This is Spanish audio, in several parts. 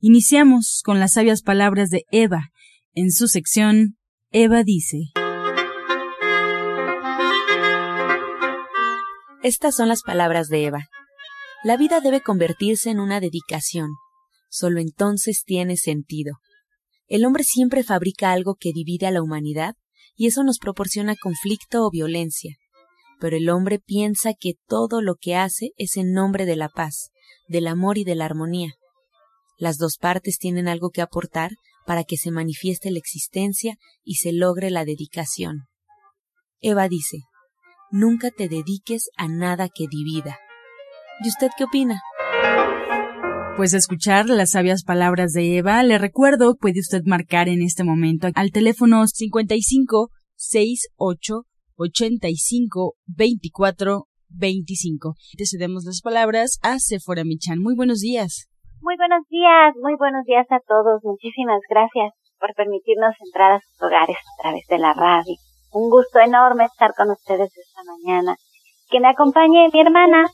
Iniciamos con las sabias palabras de Eva. En su sección, Eva dice. Estas son las palabras de Eva. La vida debe convertirse en una dedicación. Solo entonces tiene sentido. El hombre siempre fabrica algo que divide a la humanidad y eso nos proporciona conflicto o violencia. Pero el hombre piensa que todo lo que hace es en nombre de la paz, del amor y de la armonía. Las dos partes tienen algo que aportar para que se manifieste la existencia y se logre la dedicación. Eva dice, nunca te dediques a nada que divida. ¿Y usted qué opina? Pues escuchar las sabias palabras de Eva, le recuerdo, puede usted marcar en este momento al teléfono 55 68 85 24 25. Te cedemos las palabras a Sephora Michan. Muy buenos días. Muy buenos días, muy buenos días a todos. Muchísimas gracias por permitirnos entrar a sus hogares a través de la radio. Un gusto enorme estar con ustedes esta mañana. Que me acompañe mi hermana,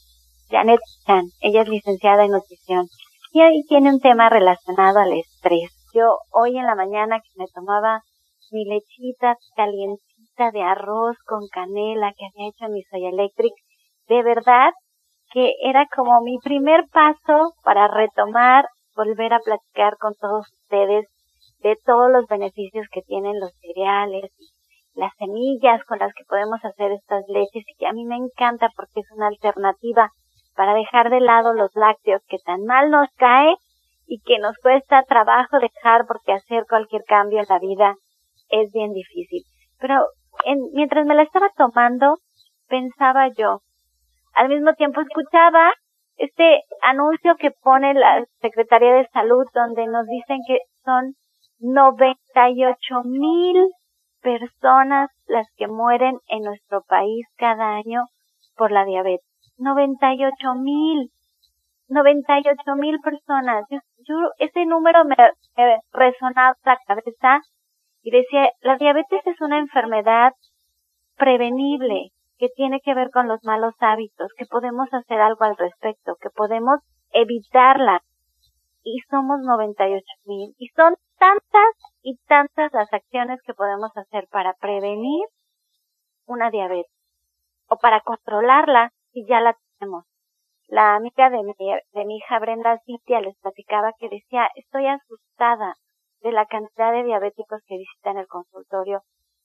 Janet Chan. Ella es licenciada en nutrición y hoy tiene un tema relacionado al estrés. Yo hoy en la mañana que me tomaba mi lechita calientita de arroz con canela que había hecho mi Soy Electric, de verdad que era como mi primer paso para retomar, volver a platicar con todos ustedes de todos los beneficios que tienen los cereales, las semillas con las que podemos hacer estas leches y que a mí me encanta porque es una alternativa para dejar de lado los lácteos que tan mal nos cae y que nos cuesta trabajo dejar porque hacer cualquier cambio en la vida es bien difícil. Pero en, mientras me la estaba tomando, pensaba yo, al mismo tiempo escuchaba este anuncio que pone la Secretaría de Salud donde nos dicen que son 98 mil personas las que mueren en nuestro país cada año por la diabetes. 98 mil. 98 mil personas. Yo, ese número me, me resonaba la cabeza y decía, la diabetes es una enfermedad prevenible que tiene que ver con los malos hábitos, que podemos hacer algo al respecto, que podemos evitarla. Y somos 98 mil. Y son tantas y tantas las acciones que podemos hacer para prevenir una diabetes o para controlarla si ya la tenemos. La amiga de mi, de mi hija Brenda Cintia les platicaba que decía, estoy asustada de la cantidad de diabéticos que visitan el consultorio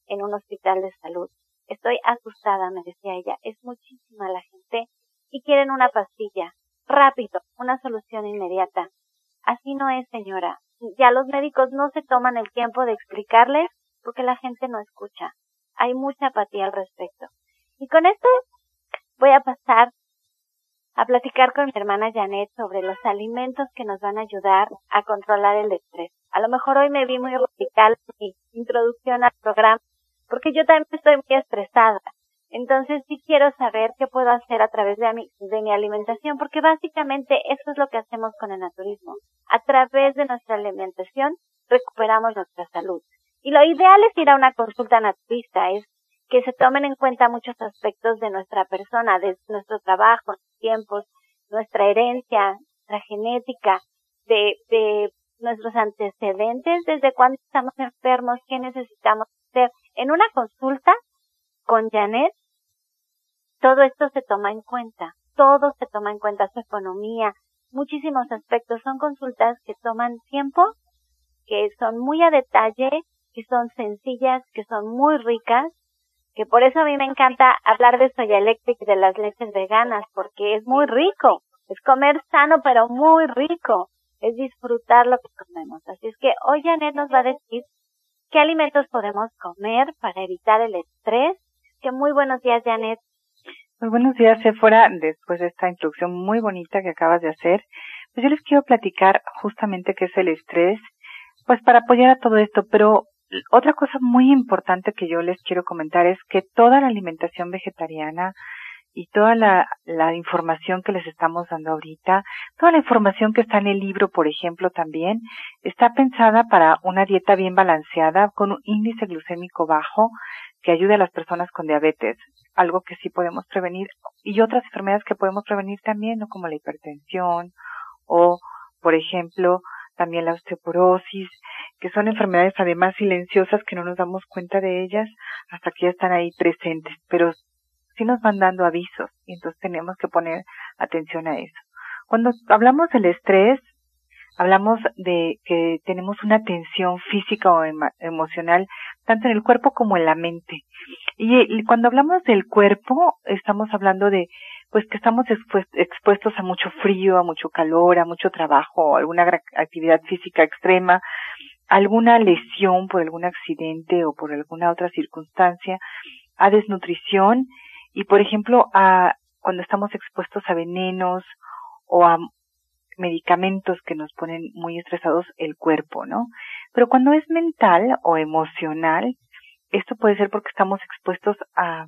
en un hospital de salud. Estoy asustada, me decía ella, es muchísima la gente y quieren una pastilla, rápido, una solución inmediata. Así no es, señora. Ya los médicos no se toman el tiempo de explicarles porque la gente no escucha. Hay mucha apatía al respecto. Y con esto voy a pasar a platicar con mi hermana Janet sobre los alimentos que nos van a ayudar a controlar el estrés. A lo mejor hoy me vi muy radical en mi introducción al programa, porque yo también estoy muy estresada. Entonces sí quiero saber qué puedo hacer a través de mi, de mi alimentación, porque básicamente eso es lo que hacemos con el naturismo. A través de nuestra alimentación recuperamos nuestra salud. Y lo ideal es ir a una consulta naturista, es que se tomen en cuenta muchos aspectos de nuestra persona, de nuestro trabajo, tiempos, nuestra herencia, nuestra genética, de, de nuestros antecedentes, desde cuándo estamos enfermos, qué necesitamos hacer. En una consulta con Janet, todo esto se toma en cuenta, todo se toma en cuenta, su economía, muchísimos aspectos. Son consultas que toman tiempo, que son muy a detalle, que son sencillas, que son muy ricas, que por eso a mí me encanta hablar de Soya Electric y de las leches veganas, porque es muy rico, es comer sano pero muy rico, es disfrutar lo que comemos. Así es que hoy Janet nos va a decir qué alimentos podemos comer para evitar el estrés. Que muy buenos días Janet. Muy buenos días, Sephora. Después de esta introducción muy bonita que acabas de hacer, pues yo les quiero platicar justamente qué es el estrés. pues para apoyar a todo esto, pero otra cosa muy importante que yo les quiero comentar es que toda la alimentación vegetariana y toda la, la información que les estamos dando ahorita, toda la información que está en el libro, por ejemplo, también, está pensada para una dieta bien balanceada, con un índice glucémico bajo, que ayude a las personas con diabetes, algo que sí podemos prevenir, y otras enfermedades que podemos prevenir también, ¿no? como la hipertensión, o, por ejemplo, también la osteoporosis, que son enfermedades además silenciosas que no nos damos cuenta de ellas hasta que ya están ahí presentes, pero sí nos van dando avisos y entonces tenemos que poner atención a eso. Cuando hablamos del estrés, hablamos de que tenemos una tensión física o emocional tanto en el cuerpo como en la mente. Y, cuando hablamos del cuerpo, estamos hablando de pues que estamos expuestos a mucho frío, a mucho calor, a mucho trabajo, alguna actividad física extrema, alguna lesión por algún accidente o por alguna otra circunstancia, a desnutrición y por ejemplo a cuando estamos expuestos a venenos o a medicamentos que nos ponen muy estresados el cuerpo, ¿no? Pero cuando es mental o emocional, esto puede ser porque estamos expuestos a,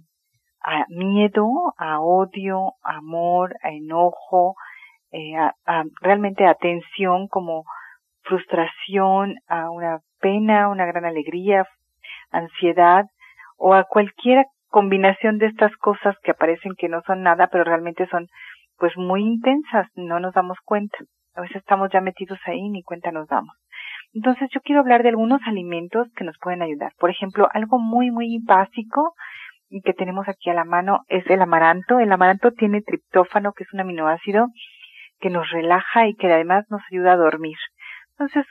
a miedo, a odio, a amor, a enojo, eh, a, realmente a tensión como frustración, a una pena, una gran alegría, ansiedad o a cualquier combinación de estas cosas que aparecen que no son nada, pero realmente son pues muy intensas, no nos damos cuenta. A veces estamos ya metidos ahí ni cuenta nos damos. Entonces yo quiero hablar de algunos alimentos que nos pueden ayudar. Por ejemplo, algo muy, muy básico que tenemos aquí a la mano es el amaranto. El amaranto tiene triptófano, que es un aminoácido que nos relaja y que además nos ayuda a dormir. Entonces,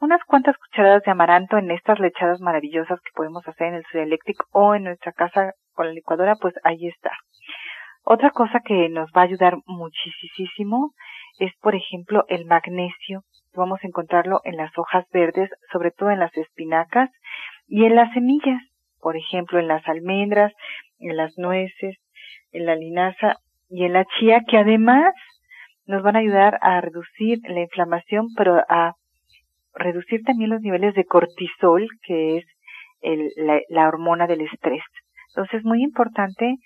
unas cuantas cucharadas de amaranto en estas lechadas maravillosas que podemos hacer en el Soy Electric o en nuestra casa con la licuadora, pues ahí está. Otra cosa que nos va a ayudar muchísimo es, por ejemplo, el magnesio. Vamos a encontrarlo en las hojas verdes, sobre todo en las espinacas y en las semillas, por ejemplo, en las almendras, en las nueces, en la linaza y en la chía, que además nos van a ayudar a reducir la inflamación, pero a reducir también los niveles de cortisol, que es el, la, la hormona del estrés. Entonces es muy importante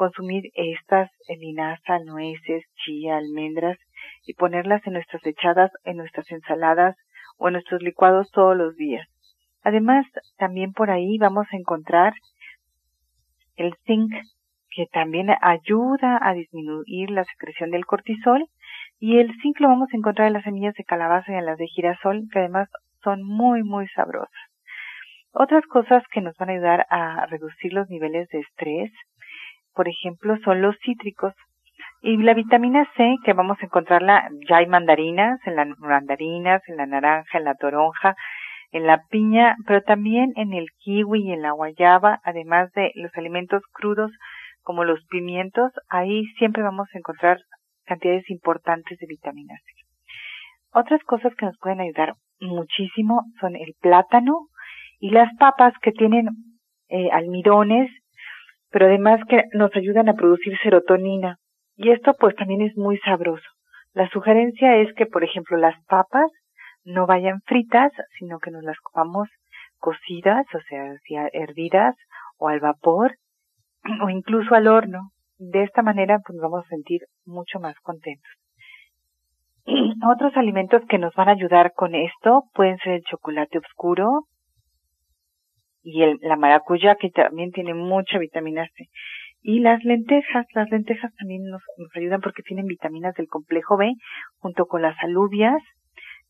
consumir estas linaza, nueces, chía, almendras y ponerlas en nuestras echadas, en nuestras ensaladas o en nuestros licuados todos los días. Además, también por ahí vamos a encontrar el zinc, que también ayuda a disminuir la secreción del cortisol, y el zinc lo vamos a encontrar en las semillas de calabaza y en las de girasol, que además son muy, muy sabrosas. Otras cosas que nos van a ayudar a reducir los niveles de estrés por ejemplo, son los cítricos. Y la vitamina C, que vamos a encontrarla, ya hay mandarinas, en las mandarinas, en la naranja, en la toronja, en la piña, pero también en el kiwi y en la guayaba, además de los alimentos crudos como los pimientos, ahí siempre vamos a encontrar cantidades importantes de vitamina C. Otras cosas que nos pueden ayudar muchísimo son el plátano y las papas que tienen eh, almidones pero además que nos ayudan a producir serotonina. Y esto pues también es muy sabroso. La sugerencia es que, por ejemplo, las papas no vayan fritas, sino que nos las comamos cocidas, o sea, hervidas o al vapor o incluso al horno. De esta manera pues nos vamos a sentir mucho más contentos. Otros alimentos que nos van a ayudar con esto pueden ser el chocolate oscuro, y el, la maracuyá que también tiene mucha vitamina C. Y las lentejas, las lentejas también nos, nos ayudan porque tienen vitaminas del complejo B junto con las alubias,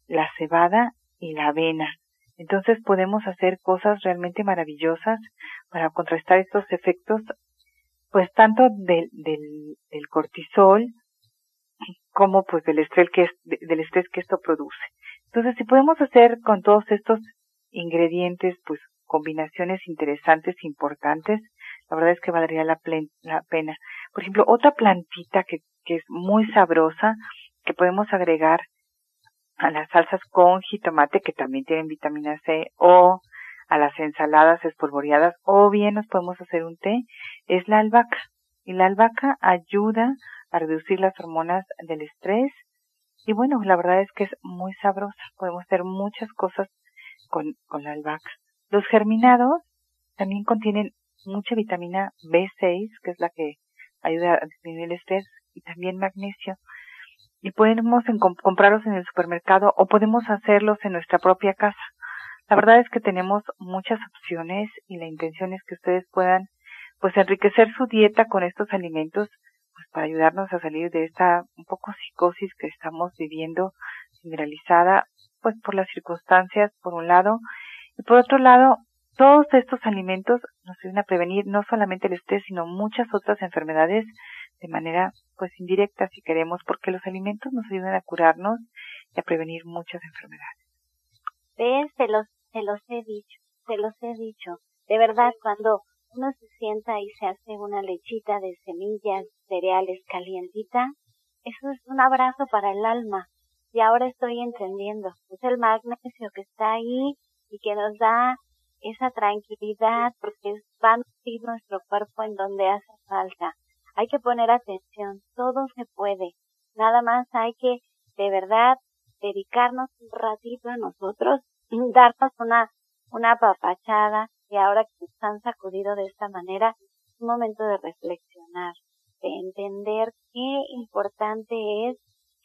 la cebada y la avena. Entonces podemos hacer cosas realmente maravillosas para contrastar estos efectos, pues tanto del, del, del cortisol como pues del estrés que es, del estrés que esto produce. Entonces si podemos hacer con todos estos ingredientes pues combinaciones interesantes, importantes, la verdad es que valdría la, la pena. Por ejemplo, otra plantita que, que es muy sabrosa, que podemos agregar a las salsas con jitomate, que también tienen vitamina C, o a las ensaladas espolvoreadas, o bien nos podemos hacer un té, es la albahaca. Y la albahaca ayuda a reducir las hormonas del estrés. Y bueno, la verdad es que es muy sabrosa. Podemos hacer muchas cosas con, con la Albax. Los germinados también contienen mucha vitamina B6, que es la que ayuda a disminuir el estrés, y también magnesio. Y podemos comprarlos en el supermercado o podemos hacerlos en nuestra propia casa. La verdad es que tenemos muchas opciones y la intención es que ustedes puedan pues enriquecer su dieta con estos alimentos pues para ayudarnos a salir de esta un poco psicosis que estamos viviendo generalizada pues por las circunstancias por un lado y por otro lado todos estos alimentos nos ayudan a prevenir no solamente el estrés sino muchas otras enfermedades de manera pues indirecta si queremos porque los alimentos nos ayudan a curarnos y a prevenir muchas enfermedades. Los, se los he dicho, se los he dicho. De verdad, cuando uno se sienta y se hace una lechita de semillas, cereales calientita, eso es un abrazo para el alma. Y ahora estoy entendiendo. Es el magnesio que está ahí y que nos da esa tranquilidad porque va a nutrir nuestro cuerpo en donde hace falta. Hay que poner atención, todo se puede. Nada más hay que, de verdad, dedicarnos un ratito a nosotros, darnos una, una papachada, y ahora que nos han sacudido de esta manera, es un momento de reflexionar, de entender qué importante es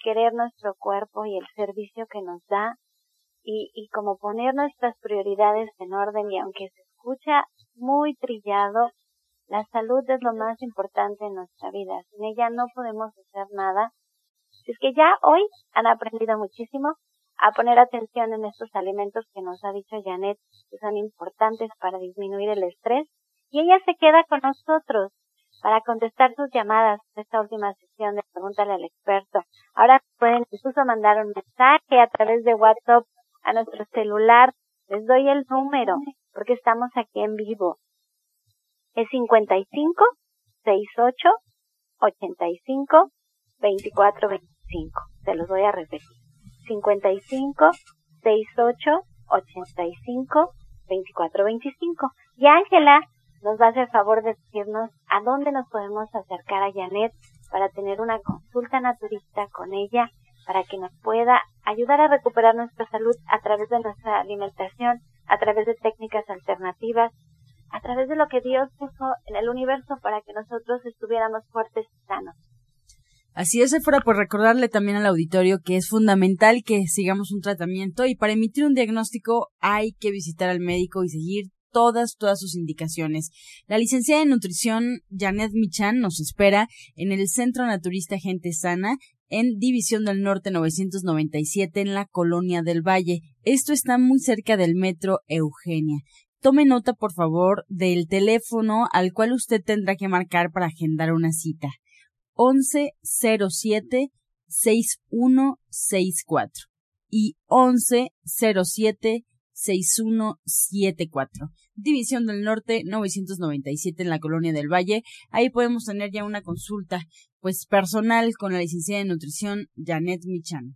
querer nuestro cuerpo y el servicio que nos da y, y como poner nuestras prioridades en orden y aunque se escucha muy trillado, la salud es lo más importante en nuestra vida. Sin ella no podemos hacer nada. Es que ya hoy han aprendido muchísimo, a poner atención en estos alimentos que nos ha dicho Janet, que son importantes para disminuir el estrés. Y ella se queda con nosotros para contestar sus llamadas en esta última sesión de Pregúntale al experto. Ahora pueden incluso mandar un mensaje a través de WhatsApp a nuestro celular. Les doy el número porque estamos aquí en vivo. Es 55 68 85 24 25. Se los voy a repetir. 55 68 85 24 25. Y Ángela nos va a hacer favor de decirnos a dónde nos podemos acercar a Janet para tener una consulta naturista con ella, para que nos pueda ayudar a recuperar nuestra salud a través de nuestra alimentación, a través de técnicas alternativas, a través de lo que Dios puso en el universo para que nosotros estuviéramos fuertes y sanos. Así es, fuera por recordarle también al auditorio que es fundamental que sigamos un tratamiento y para emitir un diagnóstico hay que visitar al médico y seguir todas, todas sus indicaciones. La licenciada en nutrición Janet Michan nos espera en el Centro Naturista Gente Sana en División del Norte 997 en la Colonia del Valle. Esto está muy cerca del metro Eugenia. Tome nota, por favor, del teléfono al cual usted tendrá que marcar para agendar una cita. 1107 6164 y 1107 6174. División del Norte 997 en la Colonia del Valle. Ahí podemos tener ya una consulta pues personal con la licenciada de nutrición Janet Michan.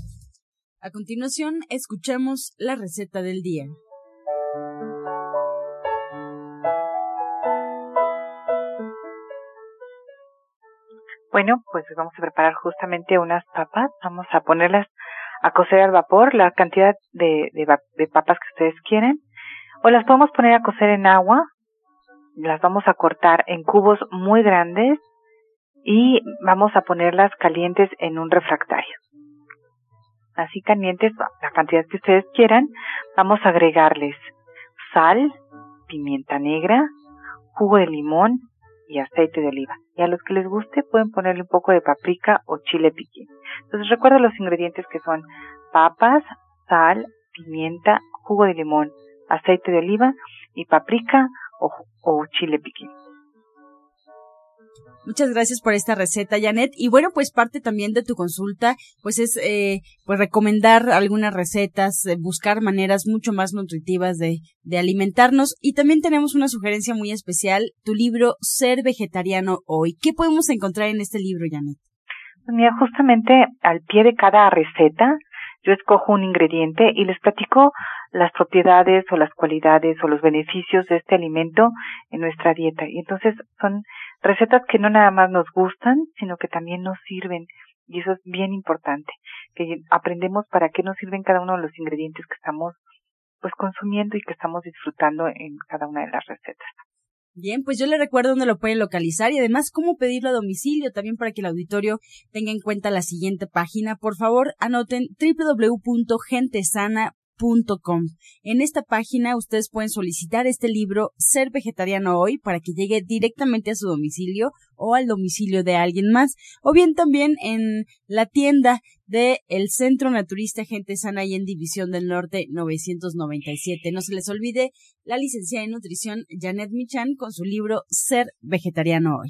A continuación, escuchamos la receta del día. Bueno, pues vamos a preparar justamente unas papas. Vamos a ponerlas a cocer al vapor, la cantidad de, papas que ustedes quieren. O las podemos poner a cocer en agua. Las vamos a cortar en cubos muy grandes y vamos a ponerlas calientes en un refractario así calientes, la cantidad que ustedes quieran, vamos a agregarles sal, pimienta negra, jugo de limón y aceite de oliva. Y a los que les guste pueden ponerle un poco de paprika o chile piquín. Entonces recuerda los ingredientes que son papas, sal, pimienta, jugo de limón, aceite de oliva y paprika o, o chile piquín. Muchas gracias por esta receta, Janet. Y bueno, pues parte también de tu consulta, pues es eh, pues recomendar algunas recetas, eh, buscar maneras mucho más nutritivas de, de alimentarnos. Y también tenemos una sugerencia muy especial, tu libro Ser Vegetariano Hoy. ¿Qué podemos encontrar en este libro, Janet? Pues mira, justamente al pie de cada receta, yo escojo un ingrediente y les platico las propiedades o las cualidades o los beneficios de este alimento en nuestra dieta. Y entonces son recetas que no nada más nos gustan, sino que también nos sirven. Y eso es bien importante, que aprendemos para qué nos sirven cada uno de los ingredientes que estamos pues consumiendo y que estamos disfrutando en cada una de las recetas. Bien, pues yo le recuerdo dónde lo pueden localizar y además cómo pedirlo a domicilio también para que el auditorio tenga en cuenta la siguiente página. Por favor, anoten en esta página ustedes pueden solicitar este libro Ser Vegetariano Hoy para que llegue directamente a su domicilio o al domicilio de alguien más, o bien también en la tienda de el Centro Naturista Gente Sana y en División del Norte 997. No se les olvide la licenciada en nutrición Janet Michan con su libro Ser Vegetariano Hoy.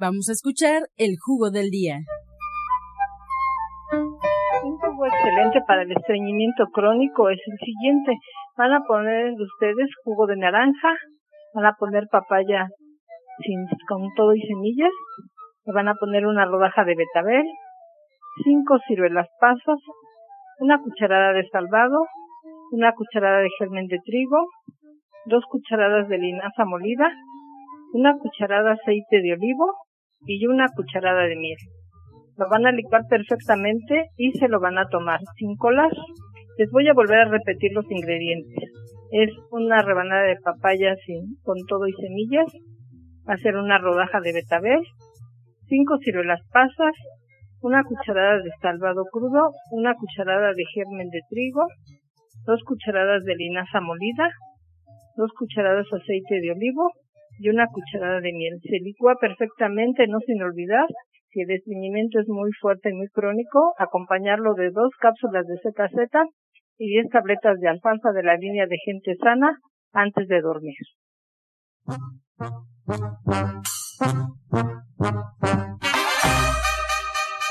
Vamos a escuchar el jugo del día. Un jugo excelente para el estreñimiento crónico es el siguiente. Van a poner ustedes jugo de naranja, van a poner papaya sin, con todo y semillas, le van a poner una rodaja de betabel, cinco ciruelas pasas, una cucharada de salvado, una cucharada de germen de trigo, dos cucharadas de linaza molida, una cucharada de aceite de olivo, y una cucharada de miel. Lo van a licuar perfectamente y se lo van a tomar sin colar. Les voy a volver a repetir los ingredientes. Es una rebanada de papaya sin, con todo y semillas, hacer una rodaja de betabel, cinco ciruelas pasas, una cucharada de salvado crudo, una cucharada de germen de trigo, dos cucharadas de linaza molida, dos cucharadas de aceite de olivo, y una cucharada de miel. Se licúa perfectamente, no sin olvidar, si el estreñimiento es muy fuerte y muy crónico, acompañarlo de dos cápsulas de ZZ y diez tabletas de alfalfa de la línea de gente sana antes de dormir.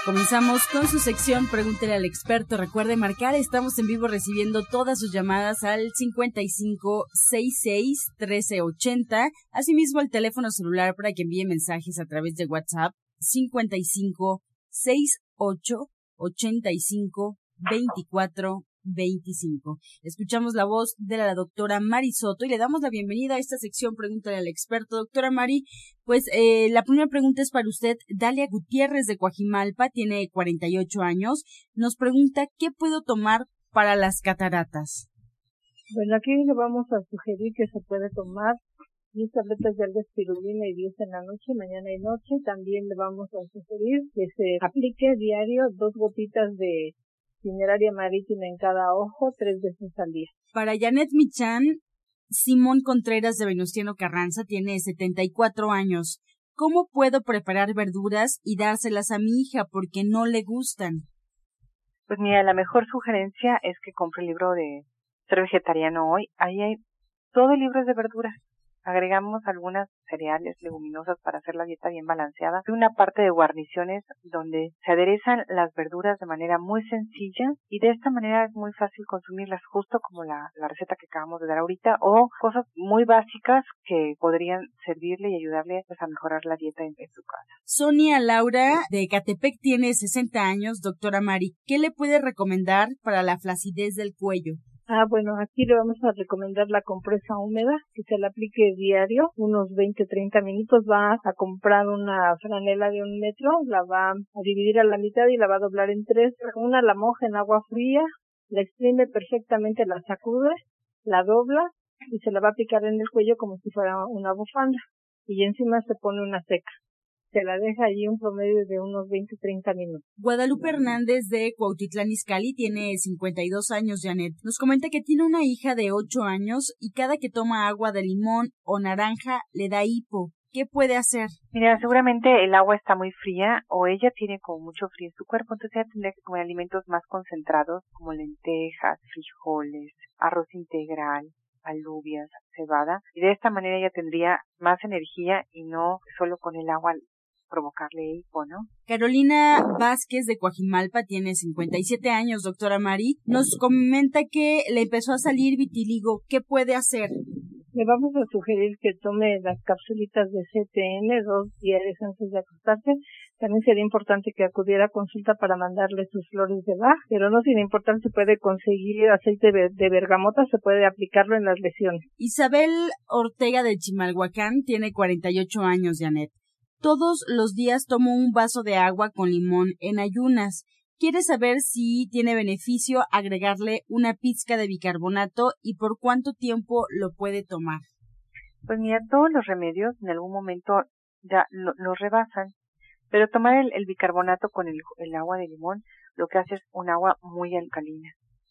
Comenzamos con su sección Pregúntele al experto. Recuerde marcar, estamos en vivo recibiendo todas sus llamadas al 5566 1380. Asimismo, el teléfono celular para que envíe mensajes a través de WhatsApp 5568 85 24 25. Escuchamos la voz de la doctora Mari Soto y le damos la bienvenida a esta sección Pregúntale al experto. Doctora Mari, pues eh, la primera pregunta es para usted. Dalia Gutiérrez de Coajimalpa, tiene 48 años. Nos pregunta, ¿qué puedo tomar para las cataratas? Bueno, aquí le vamos a sugerir que se puede tomar 10 tabletas de alga espirulina y 10 en la noche, mañana y noche. También le vamos a sugerir que se aplique diario dos gotitas de Marítima en cada ojo tres veces al día. Para Janet Michan, Simón Contreras de Venustiano Carranza tiene 74 años. ¿Cómo puedo preparar verduras y dárselas a mi hija porque no le gustan? Pues mira, la mejor sugerencia es que compre el libro de Ser Vegetariano Hoy. Ahí hay todo el libro de verduras agregamos algunas cereales leguminosas para hacer la dieta bien balanceada una parte de guarniciones donde se aderezan las verduras de manera muy sencilla y de esta manera es muy fácil consumirlas justo como la, receta que acabamos de dar ahorita o cosas muy básicas que podrían servirle y ayudarle pues, a mejorar la dieta en, en su casa. Sonia Laura de Catepec tiene 60 años, doctora Mari. ¿Qué le puede recomendar para la flacidez del cuello? Ah, bueno, aquí le vamos a recomendar la compresa húmeda, que se la aplique diario, unos 20, 30 minutos. Va a comprar una franela de un metro, la va a dividir a la mitad y la va a doblar en tres. Una la moja en agua fría, la exprime perfectamente, la sacude, la dobla y se la va a aplicar en el cuello como si fuera una bufanda. Y encima se pone una seca se la deja allí un promedio de unos 20, 30 minutos. Guadalupe Hernández de Cuautitlán Izcalli tiene 52 años, Janet. Nos comenta que tiene una hija de 8 años y cada que toma agua de limón o naranja le da hipo. ¿Qué puede hacer? Mira, seguramente el agua está muy fría o ella tiene como mucho frío en su cuerpo, entonces ella tendría que comer alimentos más concentrados como lentejas, frijoles, arroz integral, alubias, cebada, y de esta manera ella tendría más energía y no solo con el agua provocarle hipo, ¿no? Carolina Vázquez de Coajimalpa tiene 57 años, doctora Mari. Nos comenta que le empezó a salir vitiligo. ¿Qué puede hacer? Le vamos a sugerir que tome las capsulitas de CTN dos días antes de acostarse. También sería importante que acudiera a consulta para mandarle sus flores de Bach, pero no sin importar si puede conseguir aceite de bergamota, se puede aplicarlo en las lesiones. Isabel Ortega de Chimalhuacán tiene 48 años, Janet. Todos los días tomo un vaso de agua con limón en ayunas. Quiere saber si tiene beneficio agregarle una pizca de bicarbonato y por cuánto tiempo lo puede tomar. Pues mira, todos los remedios en algún momento ya lo, rebasan, pero tomar el, bicarbonato con el, el agua de limón lo que hace es un agua muy alcalina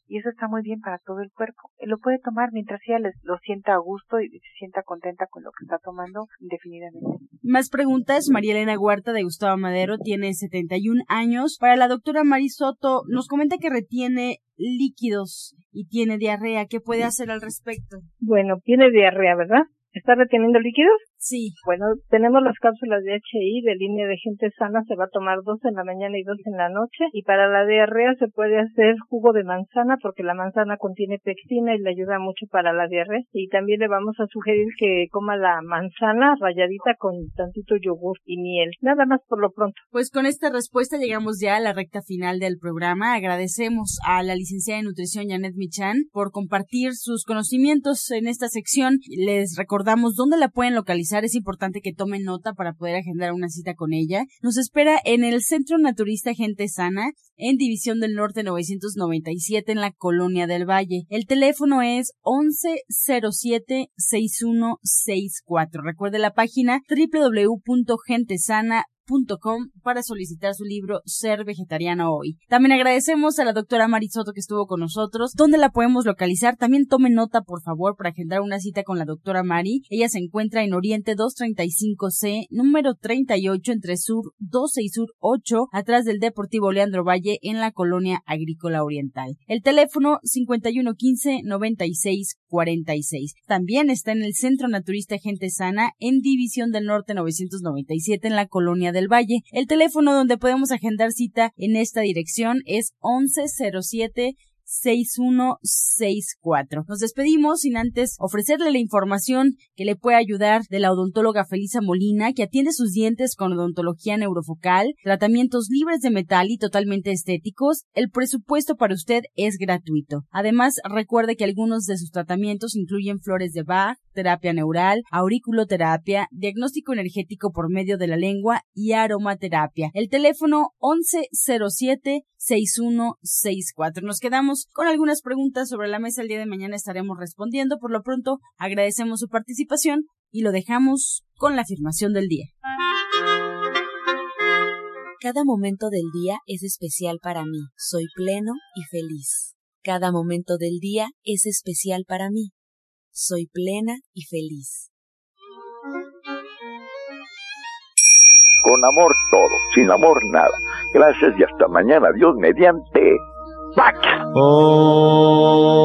y eso está muy bien para todo el cuerpo. Lo puede tomar mientras ella lo sienta a gusto y se sienta contenta con lo que está tomando indefinidamente. Más preguntas. María Elena Huerta de Gustavo Madero tiene 71 años. Para la doctora Marisoto, nos comenta que retiene líquidos y tiene diarrea. ¿Qué puede hacer al respecto? Bueno, tiene diarrea, ¿verdad? ¿Está reteniendo líquidos? Sí. Bueno, tenemos las cápsulas de HI de línea de gente sana, se va a tomar dos en la mañana y dos en la noche. Y para la diarrea se puede hacer jugo de manzana porque la manzana contiene pectina y le ayuda mucho para la diarrea. Y también le vamos a sugerir que coma la manzana rayadita con tantito yogur y miel. Nada más por lo pronto. Pues con esta respuesta llegamos ya a la recta final del programa. Agradecemos a la licenciada en nutrición Janet Michan por compartir sus conocimientos en esta sección. Les recordamos dónde la pueden localizar es importante que tomen nota para poder agendar una cita con ella. Nos espera en el Centro Naturista Gente Sana, en División del Norte 997, en la Colonia del Valle. El teléfono es 1107-6164. Recuerde la página www.gentesana.com para solicitar su libro Ser Vegetariano Hoy. También agradecemos a la doctora Marisoto que estuvo con nosotros. ¿Dónde la podemos localizar? También tome nota, por favor, para agendar una cita con la doctora Mari. Ella se encuentra en Oriente 235C, número 38, entre Sur 12 y Sur 8, atrás del Deportivo Leandro Valle, en la Colonia Agrícola Oriental. El teléfono 5115-9646. También está en el Centro Naturista Gente Sana, en División del Norte 997, en la Colonia de del Valle. El teléfono donde podemos agendar cita en esta dirección es 1107 6164. Nos despedimos sin antes ofrecerle la información que le puede ayudar de la odontóloga Felisa Molina, que atiende sus dientes con odontología neurofocal, tratamientos libres de metal y totalmente estéticos. El presupuesto para usted es gratuito. Además, recuerde que algunos de sus tratamientos incluyen flores de Bach, terapia neural, auriculoterapia, diagnóstico energético por medio de la lengua y aromaterapia. El teléfono 1107 6164. Nos quedamos con algunas preguntas sobre la mesa el día de mañana estaremos respondiendo. Por lo pronto, agradecemos su participación y lo dejamos con la afirmación del día. Cada momento del día es especial para mí. Soy pleno y feliz. Cada momento del día es especial para mí. Soy plena y feliz. Con amor todo, sin amor nada. Gracias y hasta mañana. Dios mediante. back. Oh.